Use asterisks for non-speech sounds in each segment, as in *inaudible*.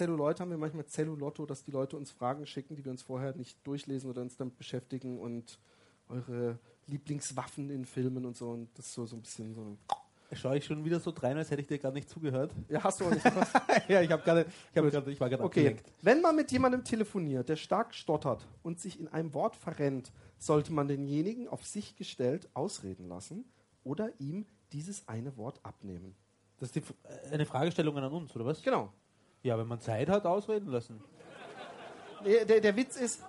Zelluleute haben wir manchmal Zellulotto, dass die Leute uns Fragen schicken, die wir uns vorher nicht durchlesen oder uns damit beschäftigen und eure Lieblingswaffen in Filmen und so. Und das ist so, so ein bisschen so. Schaue ich schon wieder so drein, als hätte ich dir gar nicht zugehört. Ja, hast du auch nicht *laughs* ja, ich, hab grade, ich, hab ich war gerade Okay, wenn man mit jemandem telefoniert, der stark stottert und sich in einem Wort verrennt, sollte man denjenigen auf sich gestellt ausreden lassen oder ihm dieses eine Wort abnehmen. Das ist die, äh, eine Fragestellung an uns, oder was? Genau. Ja, wenn man Zeit hat, ausreden lassen. Der, der, der Witz ist,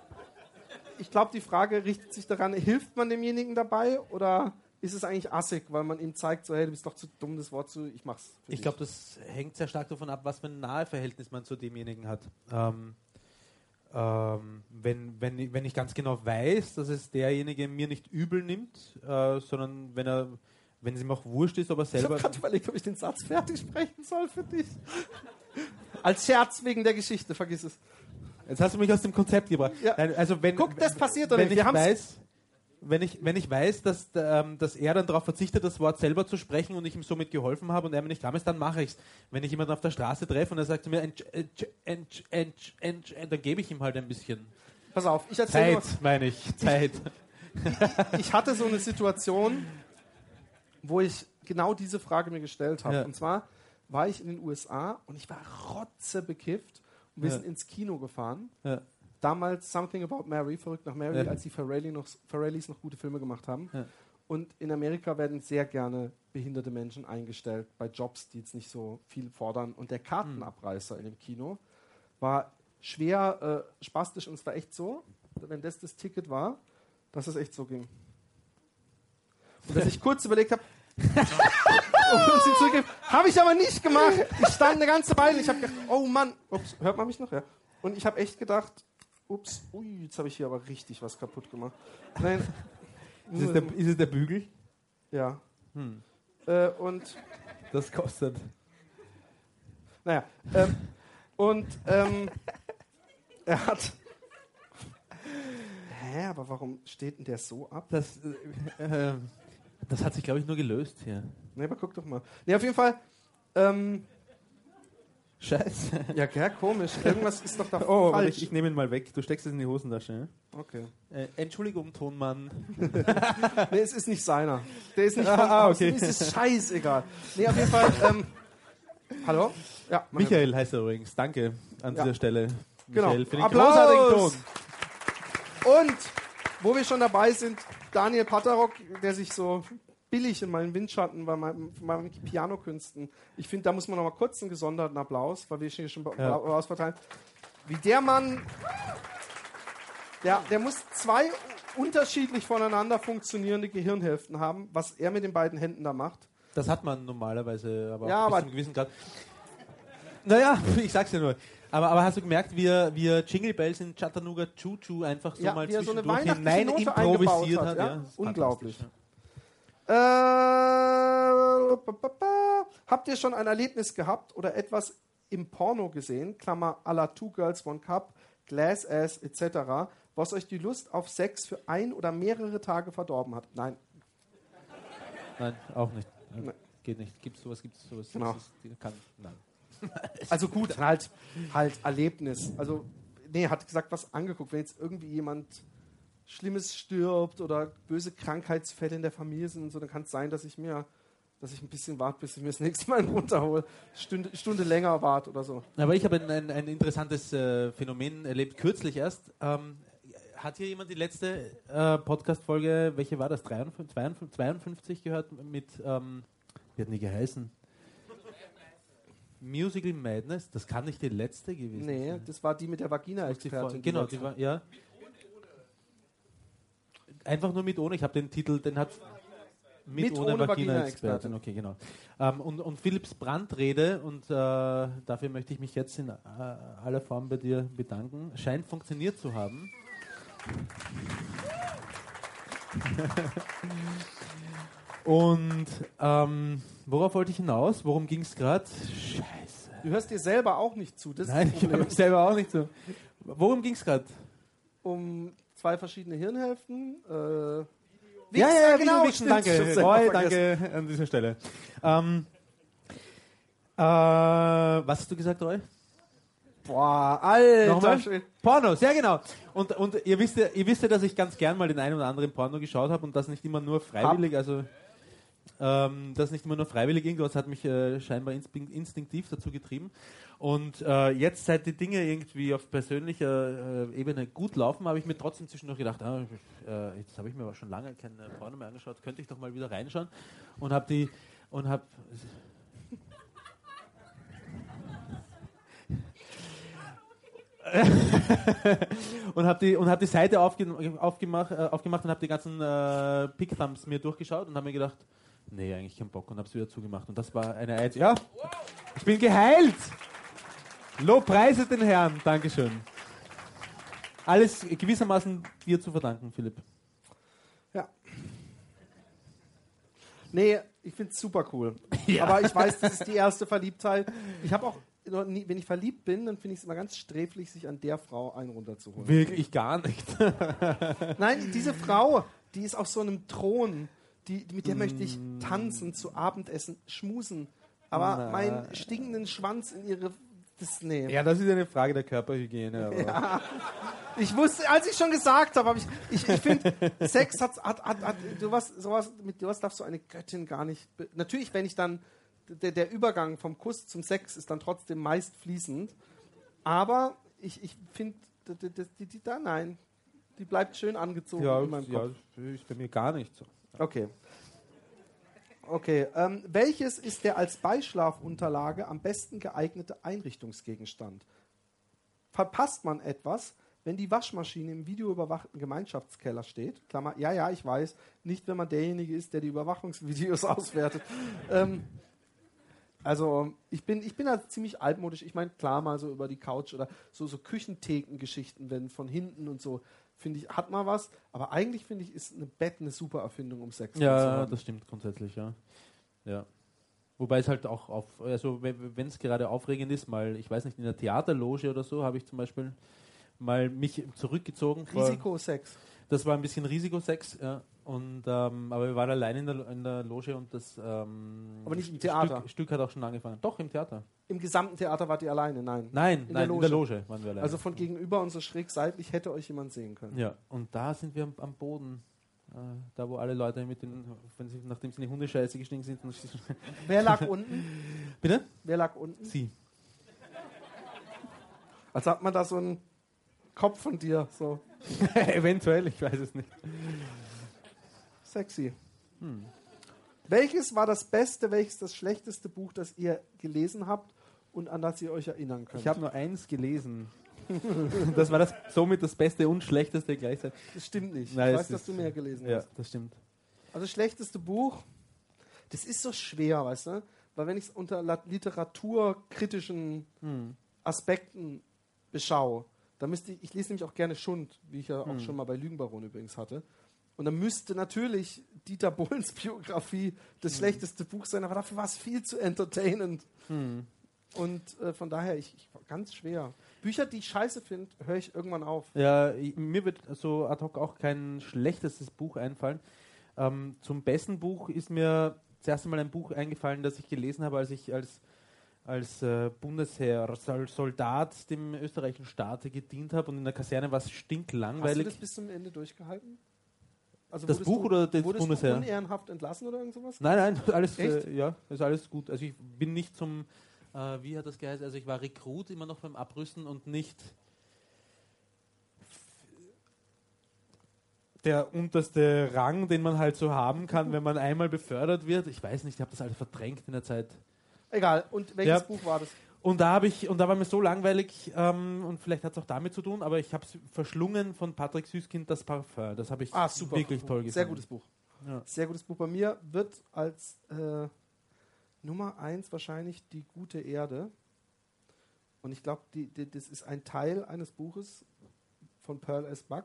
ich glaube, die Frage richtet sich daran, hilft man demjenigen dabei oder ist es eigentlich assig, weil man ihm zeigt, so, hey, du bist doch zu dumm, das Wort zu, ich mach's. Ich glaube, das hängt sehr stark davon ab, was für ein Naheverhältnis man zu demjenigen hat. Ähm, ähm, wenn, wenn, ich- wenn ich ganz genau weiß, dass es derjenige mir nicht übel nimmt, äh, sondern wenn er, wenn es ihm auch wurscht ist, ob er Ich habe selber. gerade überlegt, ob ich den Satz fertig sprechen soll für dich. Als Scherz wegen der Geschichte, vergiss es. Jetzt hast du mich aus dem Konzept gebracht. Ja. Nein, Also wenn, Guck, das passiert doch wenn nicht. ich Wir weiß, wenn ich, wenn ich weiß, dass, ähm, dass er dann darauf verzichtet, das Wort selber zu sprechen und ich ihm somit geholfen habe und er mir nicht kam ist, dann mache ich es. Wenn ich jemanden auf der Straße treffe und er sagt zu mir, entsch, entsch, entsch, entsch, dann gebe ich ihm halt ein bisschen Pass auf, ich erzähle Zeit, meine ich. Zeit. ich hatte so eine Situation, wo ich genau diese Frage mir gestellt habe. Ja. Und zwar war ich in den USA und ich war rotzebekifft und wir Ja. sind ins Kino gefahren. Ja. Damals Something About Mary, Verrückt nach Mary, Ja. als die Farrelly noch, Farrellys noch gute Filme gemacht haben. Und in Amerika werden sehr gerne behinderte Menschen eingestellt bei Jobs, die jetzt nicht so viel fordern. Und der Kartenabreißer in dem Kino war schwer äh, spastisch und es war echt so, wenn das das Ticket war, dass es echt so ging. Und dass ich kurz überlegt habe, und uns ihn zurückgeben, habe ich aber nicht gemacht. Ich stand eine ganze Weile, ich habe gedacht, oh Mann, ups, hört man mich noch? Ja. Und ich habe echt gedacht, ups, ui, jetzt habe ich hier aber richtig was kaputt gemacht. Nein, Ist es der, ist es der Bügel? ja. Hm. Äh, und Das kostet. Naja, ähm, und ähm, er hat. Hä, aber warum steht denn der so ab? Das, äh, äh, das hat sich, glaube ich, nur gelöst hier. Ne, aber guck doch mal. Ne, auf jeden Fall. Ähm, Scheiße. ja, gell, komisch. Irgendwas ist doch da *laughs* Oh, falsch. ich, ich nehme ihn mal weg. Du steckst es in die Hosentasche. ne? okay. Äh, Entschuldigung, Tonmann. *laughs* Ne, es ist nicht seiner. Der ist nicht Ah, von ah, okay. Es ist scheißegal. Ne, auf jeden Fall. Ähm, hallo? Ja, Michael heißt er übrigens. Danke an Ja. dieser Stelle. Genau. Michael, für den Applaus! Und wo wir schon dabei sind, Daniel Patterock, der sich so billig in meinen Windschatten bei meinen, meinen Pianokünsten. Ich finde, da muss man noch mal kurz einen gesonderten Applaus, weil wir hier schon Ja. Applaus verteilen. Wie der Mann, der, der muss zwei unterschiedlich voneinander funktionierende Gehirnhälften haben, was er mit den beiden Händen da macht. Das hat man normalerweise, aber Ja, bis aber- zu einem gewissen Grad. Naja, *laughs* ich sag's ja nur. Aber, aber hast du gemerkt, wie er, wie er Jingle Bells in Chattanooga Choo Choo einfach so Ja, mal so zwischendurch weihnachtliche hinein improvisiert hat? hat, ja? ist Unglaublich. Äh, habt ihr schon ein Erlebnis gehabt oder etwas im Porno gesehen, Klammer à la Two Girls One Cup, Glass Ass etc., was euch die Lust auf Sex für ein oder mehrere Tage verdorben hat? Nein. Ja. Nein, auch nicht. Ja, Nein. Geht nicht. Gibt's sowas, gibt's sowas. Genau. Kann, nein. Also gut, halt, halt Erlebnis. Also, nee, hat gesagt, was angeguckt. Wenn jetzt irgendwie jemand Schlimmes stirbt oder böse Krankheitsfälle in der Familie sind und so, dann kann es sein, dass ich mir, dass ich ein bisschen warte, bis ich mir das nächste Mal runterhole. Stunde, Stunde länger warte oder so. Aber ich habe ein, ein, ein interessantes äh, Phänomen erlebt, kürzlich erst. Ähm, hat hier jemand die letzte äh, Podcast-Folge, welche war das? 53, 52, 52 gehört mit, ähm, wie hat die geheißen? Musical Madness, das kann nicht die letzte gewesen Nee, sein. das war die mit der Vagina-Expertin. Genau, die war, ja. Einfach nur mit ohne, ich habe den Titel, den hat mit, Mit ohne, ohne Vagina-Expertin. Vagina-Expertin. Okay, genau. Ähm, und, und Philipps Brandrede, und äh, dafür möchte ich mich jetzt in äh, aller Form bei dir bedanken, scheint funktioniert zu haben. *laughs* und ähm, worauf wollte ich hinaus? Worum ging es gerade? Scheiße. Du hörst dir selber auch nicht zu. Das Nein, ich höre mich selber auch nicht so. Worum ging es gerade? Um zwei verschiedene Hirnhälften. Äh, Ja, ja, ja, genau, stimmt, danke. Roy, danke an dieser Stelle. Ähm, äh, was hast du gesagt, Roy? Boah, alter Nochmal? Schwede. Porno, sehr genau. Und, und ihr, wisst ja, ihr wisst ja, dass ich ganz gern mal den einen oder anderen Porno geschaut habe und das nicht immer nur freiwillig, also ähm, das nicht immer nur freiwillig, irgendwas hat mich äh, scheinbar instin- instinktiv dazu getrieben. Und äh, jetzt, seit die Dinge irgendwie auf persönlicher äh, Ebene gut laufen, habe ich mir trotzdem zwischendurch gedacht, ah, äh, jetzt habe ich mir aber schon lange kein äh, Porno mehr angeschaut, könnte ich doch mal wieder reinschauen und habe die und habe *laughs* und habe die, und hab die Seite aufge, aufgemacht, äh, aufgemacht und habe die ganzen äh, Pick-Thumbs mir durchgeschaut und habe mir gedacht, nee, eigentlich keinen Bock und habe es wieder zugemacht. Und das war eine Eins. Ja, ich bin geheilt! Lobpreise den Herrn, Dankeschön. Alles gewissermaßen dir zu verdanken, Philipp. Ja. Nee, ich finde es super cool. Aber ich weiß, das ist die erste Verliebtheit. *laughs* Ich habe auch, wenn ich verliebt bin, dann finde ich es immer ganz sträflich, sich an der Frau einen runterzuholen. Wirklich gar nicht. *laughs* Nein, diese Frau, die ist auf so einem Thron. Die, mit der möchte ich tanzen, zu Abendessen, schmusen. Aber Na. meinen stinkenden Schwanz in ihre. Das, nee. Ja, das ist eine Frage der Körperhygiene. Aber Ich wusste, als ich schon gesagt habe, hab ich, ich, ich finde, *laughs* Sex hat, hat, hat, hat sowas, sowas, mit sowas darfst du eine Göttin gar nicht. Natürlich, wenn ich dann, der, der Übergang vom Kuss zum Sex ist dann trotzdem meist fließend. Aber ich, ich finde, die, die, die, da, nein, die bleibt schön angezogen ja, in meinem ja, Kopf. ist bei mir gar nicht so. Okay. Okay, ähm, welches ist der als Beischlafunterlage am besten geeignete Einrichtungsgegenstand? Verpasst man etwas, wenn die Waschmaschine im videoüberwachten Gemeinschaftskeller steht? Klammer, ja, ja, ich weiß, nicht wenn man derjenige ist, der die Überwachungsvideos *laughs* auswertet. ähm, also ich bin, ich bin da ziemlich altmodisch. Ich meine, klar mal so über die Couch oder so, so Küchentheken-Geschichten, wenn von hinten und so, finde ich, hat mal was. Aber eigentlich finde ich, ist ein Bett eine super Erfindung, um Sex zu Ja, das stimmt grundsätzlich, ja. ja. Wobei es halt auch auf, also wenn es gerade aufregend ist, mal, ich weiß nicht, in der Theaterloge oder so, habe ich zum Beispiel mal mich zurückgezogen. Risikosex. Das war ein bisschen Risikosex, ja. Und, ähm, aber wir waren allein in der, in der Loge und das ähm, Aber nicht im Theater. Stück, Stück hat auch schon angefangen. Doch, im Theater. Im gesamten Theater wart ihr alleine? Nein. Nein, In nein, der in der Loge waren wir allein. Also von gegenüber und so schräg seitlich hätte euch jemand sehen können. ja, und da sind wir am, am Boden. Äh, da, wo alle Leute mit den, wenn sie, nachdem sie in die Hundescheiße gestiegen sind. Wer lag *laughs* unten? Bitte? Wer lag unten? Sie. Als hat man da so einen Kopf von dir. So *laughs* Eventuell, ich weiß es nicht. sexy. Hm. Welches war das beste, welches das schlechteste Buch, das ihr gelesen habt und an das ihr euch erinnern könnt? Ich habe nur eins gelesen. *laughs* das war das somit das Beste und Schlechteste gleichzeitig. das stimmt nicht. Nein, ich weiß, dass du mehr gelesen Ja, hast. das stimmt. Also schlechteste Buch, das ist so schwer, weißt du? Weil wenn ich es unter literaturkritischen Hm. Aspekten beschaue, dann müsste ich, ich lese nämlich auch gerne Schund, wie ich ja auch Hm. schon mal bei Lügenbaron übrigens hatte. Und dann müsste natürlich Dieter Bohlens *laughs* Biografie das schlechteste Buch sein, aber dafür war es viel zu entertainend. Hm. Und äh, von daher, ich, ich ganz schwer. Bücher, die ich scheiße finde, höre ich irgendwann auf. Ja, ich, mir wird so ad hoc auch kein schlechtestes Buch einfallen. Ähm, zum besten Buch ist mir zuerst einmal ein Buch eingefallen, das ich gelesen habe, als ich als, als äh, Bundesheer, als Soldat dem österreichischen Staate gedient habe und in der Kaserne war es Hast du stinklangweilig. das bis zum Ende durchgehalten? Also Das wurdest Buch du, oder das wurdest Bundesheer? du unehrenhaft entlassen oder irgend sowas? Nein, nein, *laughs* alles, äh, ja, ist alles gut. Also ich bin nicht zum, äh, wie hat das geheißen, also ich war Rekrut immer noch beim Abrüsten und nicht der unterste Rang, den man halt so haben kann, wenn man einmal befördert wird. Ich weiß nicht, ich habe das alles verdrängt in der Zeit. Egal. Und welches Ja. Buch war das? Und da habe ich, und da war mir so langweilig, ähm, und vielleicht hat es auch damit zu tun, aber ich habe es verschlungen von Patrick Süßkind, das Parfum. Das habe ich Ah, super. wirklich Buch. toll gefunden. Sehr gutes Buch. Ja. Sehr gutes Buch. Bei mir wird als äh, Nummer eins wahrscheinlich Die gute Erde. Und ich glaube, das ist ein Teil eines Buches von Pearl S. Buck,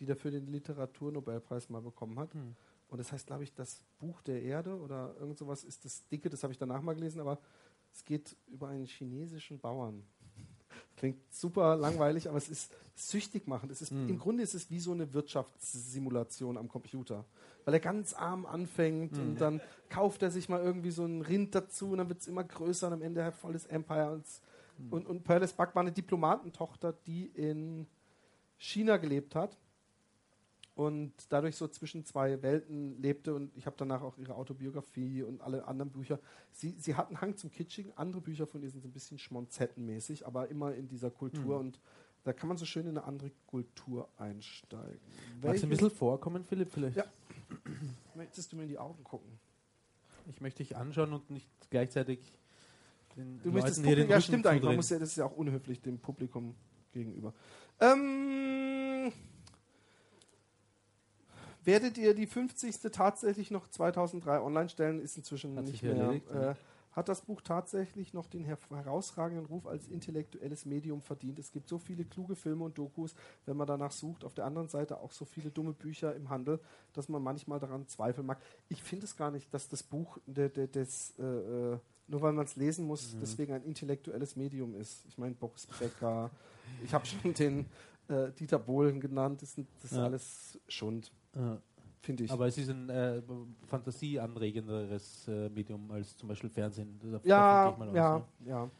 die dafür den Literaturnobelpreis mal bekommen hat. Hm. Und das heißt, glaube ich, das Buch der Erde oder irgend sowas ist das dicke, das habe ich danach mal gelesen, aber es geht über einen chinesischen Bauern. *laughs* Klingt super langweilig, aber es ist süchtig machend. Es ist, Mhm. Im Grunde ist es wie so eine Wirtschaftssimulation am Computer. Weil er ganz arm anfängt Mhm. und dann kauft er sich mal irgendwie so ein Rind dazu und dann wird es immer größer und am Ende hat volles Empire. Und es Und, und Pearl Buck war eine Diplomatentochter, die in China gelebt hat und dadurch so zwischen zwei Welten lebte. Und ich habe danach auch ihre Autobiografie und alle anderen Bücher. Sie, sie hat einen Hang zum Kitschigen. Andere Bücher von ihr sind so ein bisschen schmonzettenmäßig, aber immer in dieser Kultur. Mhm. Und da kann man so schön in eine andere Kultur einsteigen. Magst du ein bisschen vorkommen, Philipp, vielleicht? Ja. *clears throat* Möchtest du mir in die Augen gucken? Ich möchte dich anschauen und nicht gleichzeitig den Du Leuten möchtest hier den Ja, Rücken stimmt eigentlich. Man zudrehen. muss ja, das ist ja auch unhöflich dem Publikum gegenüber. Ähm, werdet ihr die 50. tatsächlich noch 2003 online stellen? Ist inzwischen Hat nicht mehr. erledigt, äh, ja. hat das Buch tatsächlich noch den her herausragenden Ruf als intellektuelles Medium verdient? Es gibt so viele kluge Filme und Dokus, wenn man danach sucht. Auf der anderen Seite auch so viele dumme Bücher im Handel, dass man manchmal daran zweifeln mag. Ich finde es gar nicht, dass das Buch de, de, des, äh, äh, nur weil man es lesen muss, Mhm. deswegen ein intellektuelles Medium ist. Ich meine, Boris Becker, ich habe schon den äh, Dieter Bohlen genannt, das, sind, das ist Ja. alles Schund, Ja. finde ich. Aber es ist ein äh, fantasieanregenderes äh, Medium als zum Beispiel Fernsehen. Da- davon Ja, aus, ja, ne? ja.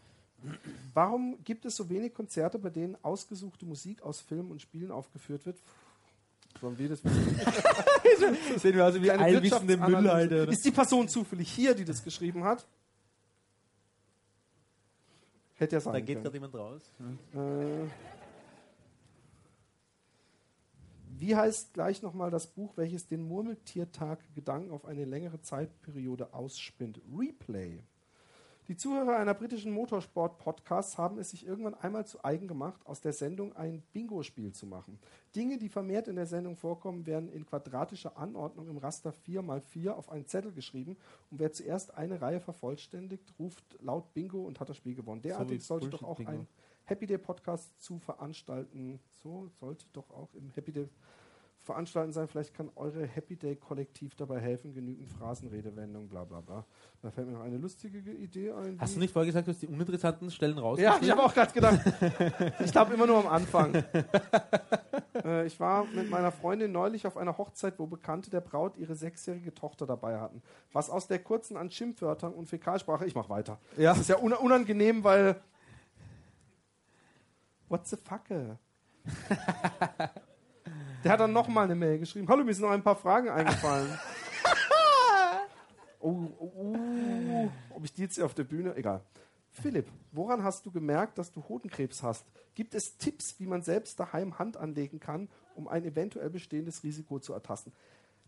Warum gibt es so wenig Konzerte, bei denen ausgesuchte Musik aus Filmen und Spielen aufgeführt wird? Sollen wir das? *laughs* Sehen wir also wie Eine allwissende. Müllhalde. Ist die Person zufällig hier, die das geschrieben hat? Hätte ja sein Da geht gerade jemand raus. Äh, wie heißt gleich nochmal das Buch, welches den Murmeltiertag Gedanken auf eine längere Zeitperiode ausspinnt? Replay. Die Zuhörer einer britischen Motorsport-Podcasts haben es sich irgendwann einmal zu eigen gemacht, aus der Sendung ein Bingo-Spiel zu machen. Dinge, die vermehrt in der Sendung vorkommen, werden in quadratischer Anordnung im Raster 4x4 auf einen Zettel geschrieben und wer zuerst eine Reihe vervollständigt, ruft laut Bingo und hat das Spiel gewonnen. Derartig wie sollte doch auch Bullshit-Bingo. ein Happy Day Podcast zu veranstalten. So sollte doch auch im Happy Day veranstalten sein. Vielleicht kann eure Happy Day Kollektiv dabei helfen. Genügend Phrasenredewendungen, bla bla bla. Da fällt mir noch eine lustige Idee ein. Hast du nicht vorher gesagt, du hast die uninteressanten Stellen raus? ja, ich habe auch gerade gedacht. Ich glaube immer nur am Anfang. *laughs* äh, ich war mit meiner Freundin neulich auf einer Hochzeit, wo Bekannte der Braut ihre sechsjährige Tochter dabei hatten. Was aus der kurzen an Schimpfwörtern und Fäkalsprache, ich mach weiter. Ja. Das ist ja un unangenehm, weil. What the fuck? Der hat dann nochmal eine Mail geschrieben. Hallo, mir sind noch ein paar Fragen eingefallen. *laughs* oh, oh, oh, ob ich die jetzt hier auf der Bühne. Egal. Philipp, woran hast du gemerkt, dass du Hodenkrebs hast? Gibt es Tipps, wie man selbst daheim Hand anlegen kann, um ein eventuell bestehendes Risiko zu ertasten?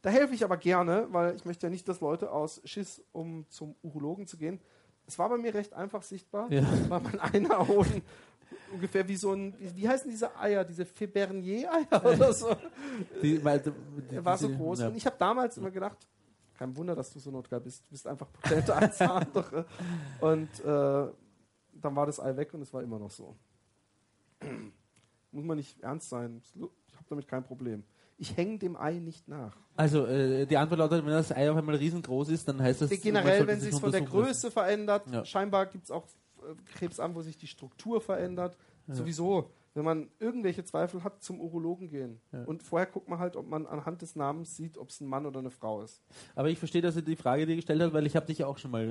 Da helfe ich aber gerne, weil ich möchte ja nicht, dass Leute aus Schiss, um zum Urologen zu gehen. Es war bei mir recht einfach sichtbar, Ja. weil mein *laughs* einer Hoden ungefähr wie so ein, wie, wie heißen diese Eier, diese Febernier-Eier *laughs* oder so. Die, weil, die, Er war so groß. Ja. Und ich habe damals immer gedacht, kein Wunder, dass du so notgeil bist. Du bist einfach potenter als *laughs* der andere. Und äh, dann war das Ei weg und es war immer noch so. Muss man nicht ernst sein. Ich habe damit kein Problem. Ich hänge dem Ei nicht nach. Also, äh, die Antwort lautet, wenn das Ei auf einmal riesengroß ist, dann heißt das, Generell, wenn sich von der Größe verändert, Ja. scheinbar gibt es auch Krebs an, wo sich die Struktur verändert. Ja. Sowieso, wenn man irgendwelche Zweifel hat, zum Urologen gehen. Ja. Und vorher guckt man halt, ob man anhand des Namens sieht, ob es ein Mann oder eine Frau ist. Aber ich verstehe, dass er die Frage dir gestellt hat, weil ich habe dich ja auch schon mal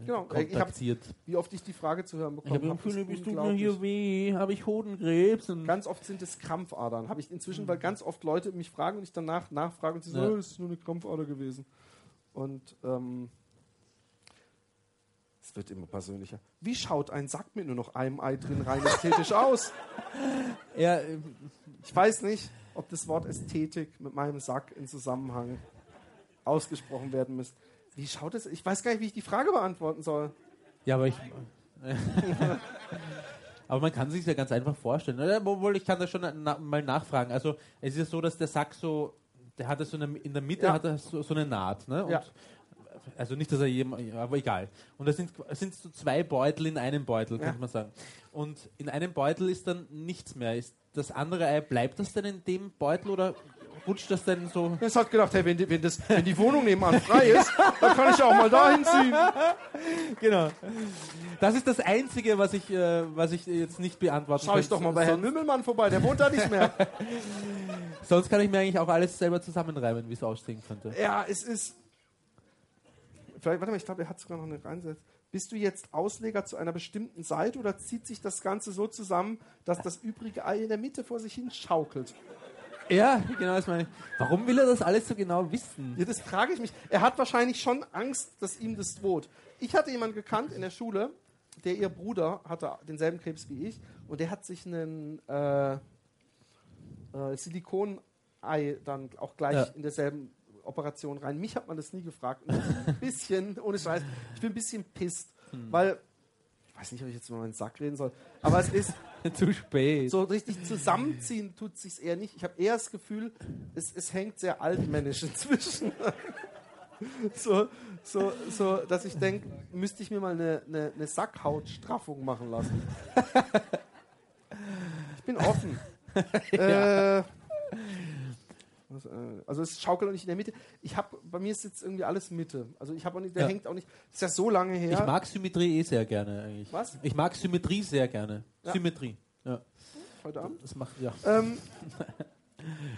äh, Genau, ich hab- kontaktiert. Wie oft ich die Frage zu hören Ich bekommen habe habe. gesagt, ist Philipp, es tut mir hier weh, habe ich Hodenkrebs? Ganz oft sind es Krampfadern. Habe ich inzwischen, weil ganz oft Leute mich fragen und ich danach nachfrage und sie Ja. sagen, oh, das ist nur eine Krampfader gewesen. Und ähm, es wird immer persönlicher. Wie schaut ein Sack mit nur noch einem Ei drin rein ästhetisch aus? *laughs* ja, Ich weiß nicht, ob das Wort Ästhetik mit meinem Sack in Zusammenhang ausgesprochen werden müsste. Wie schaut es? Ich weiß gar nicht, wie ich die Frage beantworten soll. ja, aber ich. *laughs* aber man kann sich ja ganz einfach vorstellen. Obwohl, ich kann das schon na, mal nachfragen. Also, es ist ja so, dass der Sack so, der hat so eine, in der Mitte Ja. hat er so, so eine Naht. Ne? Und Ja. Also nicht, dass er jemand, aber egal. Und da sind, sind so zwei Beutel in einem Beutel, Ja. könnte man sagen. Und in einem Beutel ist dann nichts mehr. Ist das andere Ei, bleibt das denn in dem Beutel oder rutscht das denn so? Jetzt hat gedacht, hey, wenn die, wenn, das, wenn die Wohnung nebenan frei ist, dann kann ich auch mal dahin ziehen. *laughs* Genau. Das ist das Einzige, was ich, äh, was ich jetzt nicht beantworten Schau ich doch mal bei Herrn Mümmelmann vorbei, der wohnt da nicht mehr. *laughs* sonst kann ich mir eigentlich auch alles selber zusammenreimen, wie es aussehen könnte. Ja, es ist. Vielleicht, warte mal, ich glaube, er hat sogar noch eine reinsetzt. Bist du jetzt Ausleger zu einer bestimmten Seite oder zieht sich das Ganze so zusammen, dass das übrige Ei in der Mitte vor sich hin schaukelt? Ja, genau das meine ich. Warum will er das alles so genau wissen? Ja, das frage ich mich. Er hat wahrscheinlich schon Angst, dass ihm das droht. Ich hatte jemanden gekannt in der Schule, der ihr Bruder hatte denselben Krebs wie ich und der hat sich einen äh, äh, Silikonei dann auch gleich Ja. in derselben Operation rein. Mich hat man das nie gefragt. Und ein *laughs* bisschen, ohne Scheiß, ich bin ein bisschen pisst, Hm. weil, ich weiß nicht, ob ich jetzt mal meinen Sack reden soll, aber es ist, *laughs* Zu spät. so richtig zusammenziehen tut sich eher nicht. Ich habe eher das Gefühl, es, es hängt sehr altmännisch inzwischen. *laughs* so, so, so, dass ich denke, müsste ich mir mal eine, eine, eine Sackhautstraffung machen lassen. ich bin offen. äh, was, äh, also es schaukelt auch nicht in der Mitte. Ich habe bei mir ist jetzt irgendwie alles Mitte. Also ich habe auch nicht, der Ja. hängt auch nicht. Ist ja so lange her. Ich mag Symmetrie eh sehr gerne eigentlich. Was? Ich mag Symmetrie sehr gerne. Ja. Symmetrie. Ja. heute Abend. Das macht ja. Ähm,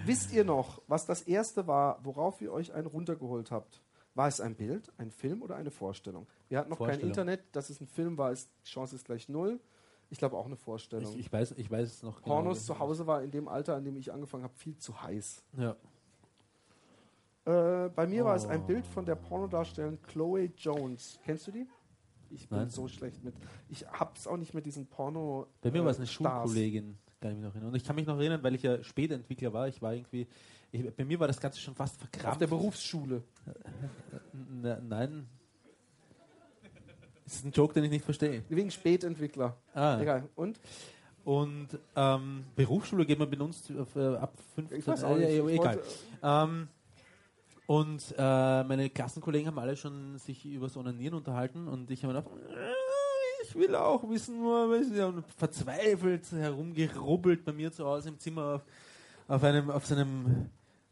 wisst ihr noch, was das erste war, worauf ihr euch einen runtergeholt habt? War es ein Bild, ein Film oder eine Vorstellung? Wir hatten noch kein. Internet, dass es ein Film war, ist, die Chance ist gleich null. Ich glaube auch eine Vorstellung. Ich, ich weiß, ich weiß es noch Pornos genau. zu Hause war in dem Alter, in dem ich angefangen habe, viel zu heiß. Ja. Äh, bei mir war es ein Oh. Bild von der Pornodarstellerin Chloe Jones. Kennst du die? Ich bin Nein. so schlecht mit. Ich hab's auch nicht mit diesen Porno. Bei mir äh, war es eine Stars. Schulkollegin, kann ich mich noch erinnern. Und ich kann mich noch erinnern, weil ich ja Spätentwickler war. Ich war irgendwie, ich, bei mir war das Ganze schon fast Auf verkrampft. der Berufsschule. N- nein. Das ist ein Joke, den ich nicht verstehe. Wegen Spätentwickler. Ah. Egal. Und? Und ähm, Berufsschule geht man benutzt äh, ab 15. Ich weiß auch äh, nicht. Ich egal. Ähm, und äh, meine Klassenkollegen haben alle schon sich über das Onanieren unterhalten und ich habe mir gedacht, äh, ich will auch wissen, nur und verzweifelt herumgerubbelt bei mir zu Hause im Zimmer auf, auf einem, auf seinem,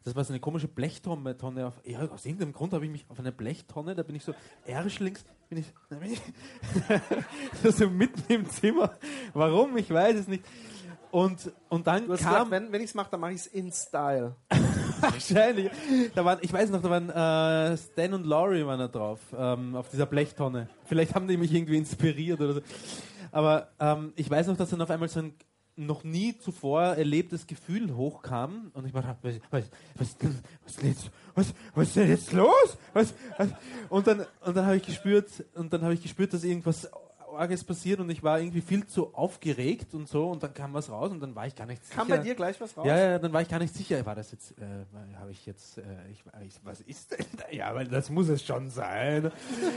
das war so eine komische Blechtonne, Tonne auf, ja, aus irgendeinem Grund habe ich mich auf eine Blechtonne, da bin ich so erschlings, bin ich, da bin ich *laughs* so mitten im Zimmer. Warum? Ich weiß es nicht. Und, und dann kam gesagt, wenn, wenn ich es mache, dann mache ich es in Style. *laughs* Wahrscheinlich. Da waren, ich weiß noch, da waren äh, Stan und Laurie waren da drauf, ähm, auf dieser Blechtonne. Vielleicht haben die mich irgendwie inspiriert oder so. Aber ähm, ich weiß noch, dass dann auf einmal so ein noch nie zuvor erlebtes Gefühl hochkam und ich war was, was, was, was, ist jetzt, was, was ist denn jetzt los? Was, was? Und dann, und dann habe ich gespürt, und dann habe ich gespürt, dass irgendwas Arges passiert und ich war irgendwie viel zu aufgeregt und so und dann kam was raus und dann war ich gar nicht sicher. Kam bei dir gleich was raus? Ja, ja, dann war ich gar nicht sicher. War das jetzt, äh, habe ich jetzt, äh, ich, ich, was ist denn da? Ja, weil das muss es schon sein.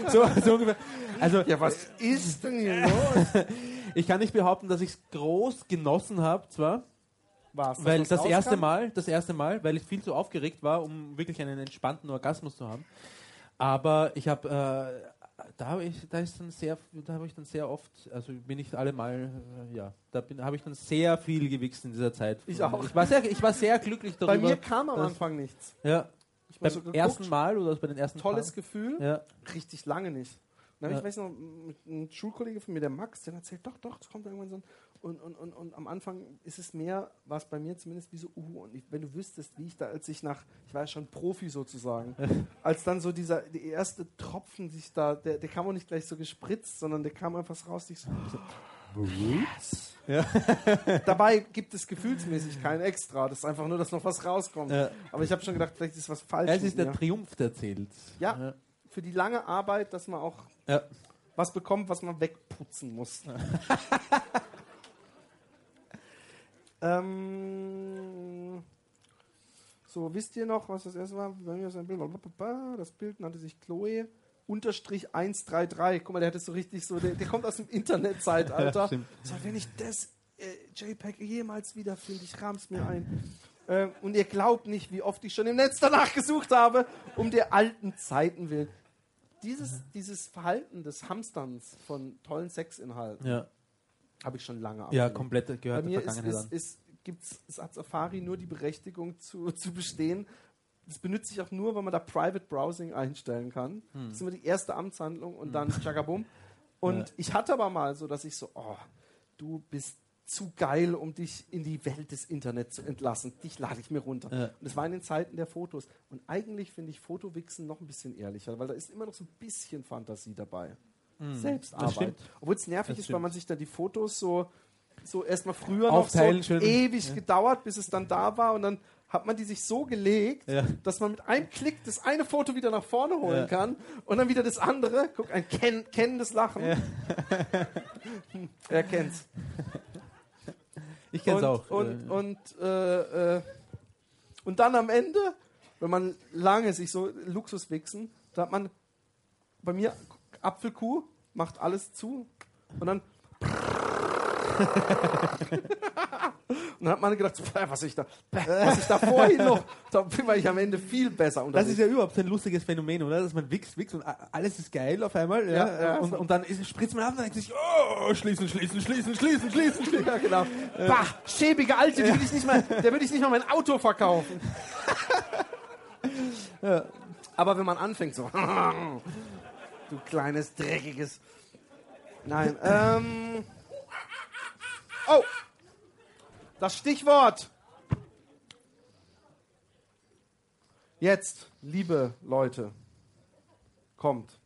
So, so ungefähr. Also, Ja, was ist denn hier los? *laughs* ich kann nicht behaupten, dass ich es groß genossen habe, zwar, War's, weil das erste rauskam? Mal, das erste Mal, weil ich viel zu aufgeregt war, um wirklich einen entspannten Orgasmus zu haben. Aber ich habe, äh, da habe ich, da ist dann sehr, da habe ich dann sehr oft, also bin ich alle Mal, äh, ja, da habe ich dann sehr viel gewichst in dieser Zeit. Ich auch. Ich war sehr, ich war sehr glücklich darüber. Bei mir kam am dass- Anfang nichts. Ja. Ich Beim so ersten Mal oder bei den ersten tolles Tagen? Gefühl, Ja. richtig lange nicht. Dann habe Ja. ich weiß noch, mit einem Schulkollege von mir, der Max, der erzählt, doch, doch, es kommt irgendwann so ein. Und, und, und, und am Anfang ist es mehr, war es bei mir zumindest wie so, uh, und ich, wenn du wüsstest, wie ich da, als ich nach, ich war ja schon Profi sozusagen, *laughs* als dann so dieser, der erste Tropfen sich da, der, der kam auch nicht gleich so gespritzt, sondern der kam einfach raus, ich so, yes. *laughs* Dabei gibt es gefühlsmäßig kein Extra, das ist einfach nur, dass noch was rauskommt. Ja. Aber ich habe schon gedacht, vielleicht ist was falsch. Es ist der. Triumph der zählt. Ja. für die lange Arbeit, dass man auch Ja. was bekommt, was man wegputzen muss. *laughs* ähm, so, wisst ihr noch, was das erste war? Das Bild nannte sich Chloe. Unterstrich 133. Guck mal, der hat es so richtig so, der, der kommt aus dem Internetzeitalter. *laughs* stimmt. so, wenn ich das äh, JPEG jemals wiederfinde, ich rahm's mir ein. Äh, und ihr glaubt nicht, wie oft ich schon im Netz danach gesucht habe, um der alten Zeiten willen. Dieses, dieses Verhalten des Hamsterns von tollen Sexinhalten Ja. Habe ich schon lange ja, abgelehnt. komplett Bei gehört der mir ist, Vergangenheit ist, ist, gibt's, es hat Safari nur die Berechtigung zu, *laughs* zu bestehen. Das benutze ich auch nur, wenn man da Private Browsing einstellen kann. Hm. Das ist immer die erste Amtshandlung und dann Chagabum. *laughs* Und Ja. ich hatte aber mal so, dass ich so, oh, du bist zu geil, um dich in die Welt des Internets zu entlassen. Dich lade ich mir runter. Ja. Und das war in den Zeiten der Fotos. Und eigentlich finde ich Fotowichsen noch ein bisschen ehrlicher, weil da ist immer noch so ein bisschen Fantasie dabei. Selbstarbeit. stimmt. Obwohl es nervig Das ist, stimmt. weil man sich dann die Fotos so, so erstmal früher noch Aufteilen, so schön. ewig Ja. gedauert, bis es dann da war und dann hat man die sich so gelegt, Ja. dass man mit einem Klick das eine Foto wieder nach vorne holen Ja. kann und dann wieder das andere. Guck, ein ken kennendes Lachen. *laughs* Wer kennt's? Ich kenne und, es auch. Und, und, äh, äh, und dann am Ende, wenn man lange sich so Luxus wichsen, da hat man bei mir Apfelkuh, macht alles zu und dann. *laughs* und dann hat man gedacht, so, "Pah, was ich da, was ich da vorhin noch, da war ich am Ende viel besser das unterwegs. ist ja überhaupt ein lustiges Phänomen, oder? Dass man wichst, wichst und alles ist geil auf einmal. Ja, Ja, ja. und, und dann ist, spritzt man ab und denkt sich, oh, schließen, schließen, schließen, schließen, schließen, schließen. ja, genau. Bah, schäbige Alte, will ich nicht mal, der würde ich nicht mal mein Auto verkaufen. *laughs* Aber wenn man anfängt so, *laughs* du kleines, dreckiges. Nein, ähm. Oh! Das Stichwort. Jetzt, liebe Leute, kommt.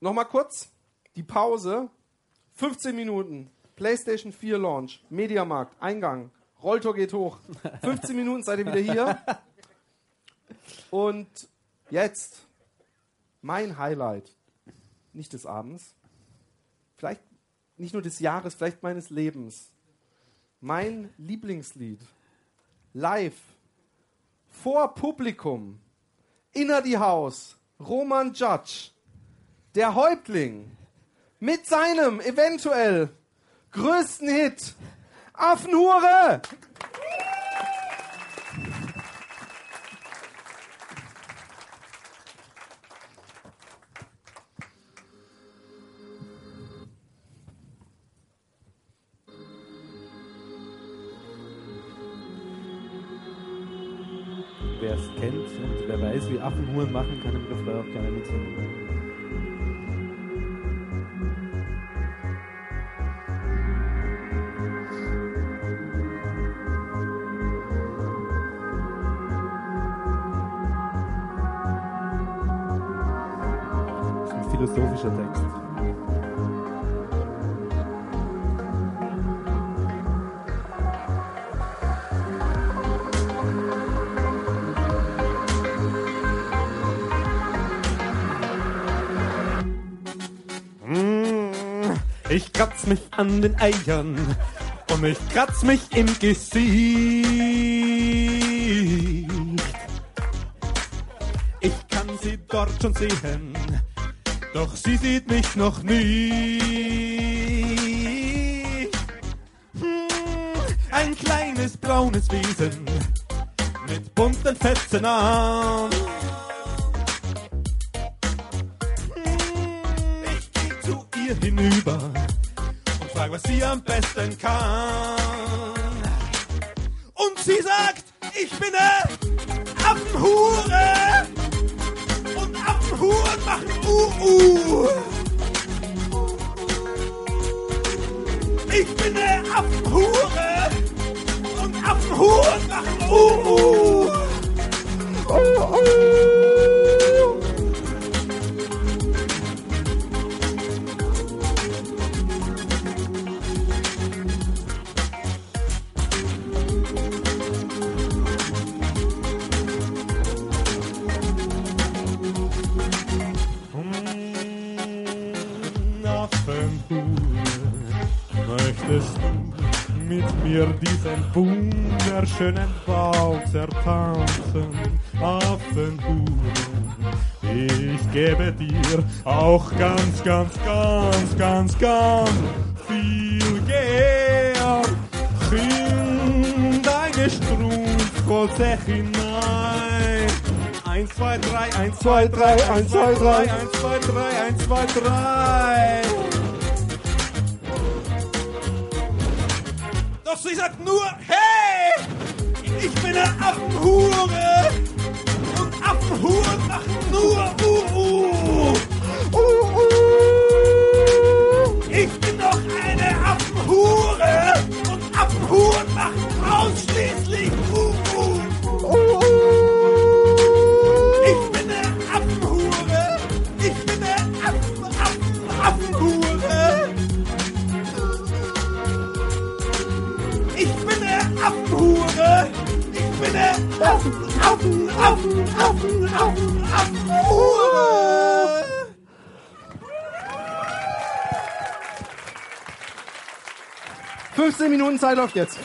Nochmal kurz die Pause. 15 Minuten. PlayStation 4 Launch. Mediamarkt. Eingang. Rolltor geht hoch. 15 Minuten seid ihr wieder hier. *laughs* Und jetzt mein Highlight. Nicht des Abends. Vielleicht nicht nur des Jahres, vielleicht meines Lebens. Mein Lieblingslied. Live. Vor Publikum. Inner die Haus. Roman Judge. Der Häuptling. Mit seinem eventuell größten Hit. Affenhure! Wer es kennt und wer weiß, wie Affenhuren machen, kann im Refrain auch gerne mitsingen. An den Eiern und ich kratz mich im Gesicht. Ich kann sie dort schon sehen, doch sie sieht mich noch nie. Hm, Ein kleines braunes Wesen mit bunten Fetzen an. Ich geh zu ihr hinüber und frag, was sie am besten kann. Und sie sagt, ich bin eine Affenhure. Und Affenhuren machen Uh-Uh. Ich bin eine Affenhure. Und Affenhuren machen Uh-Uh. Uh-Uh. Affenhure, wunderschönen Bauch zertanzen? Affenhure, ich gebe dir auch ganz, ganz, ganz, ganz, ganz viel Geld in deine Strumpfhose hinein. Eins, zwei, drei, eins, zwei, drei, eins, zwei, drei, eins, zwei, drei, eins, zwei, drei. Doch sie sagt nur, hey, ich bin eine Affenhure. Und Affenhuren machen nur uh, uh. Uh, uh. Ich bin doch eine Affenhure. Und Affenhuren machen ausschließlich Affen. 15 Minuten Zeit läuft jetzt.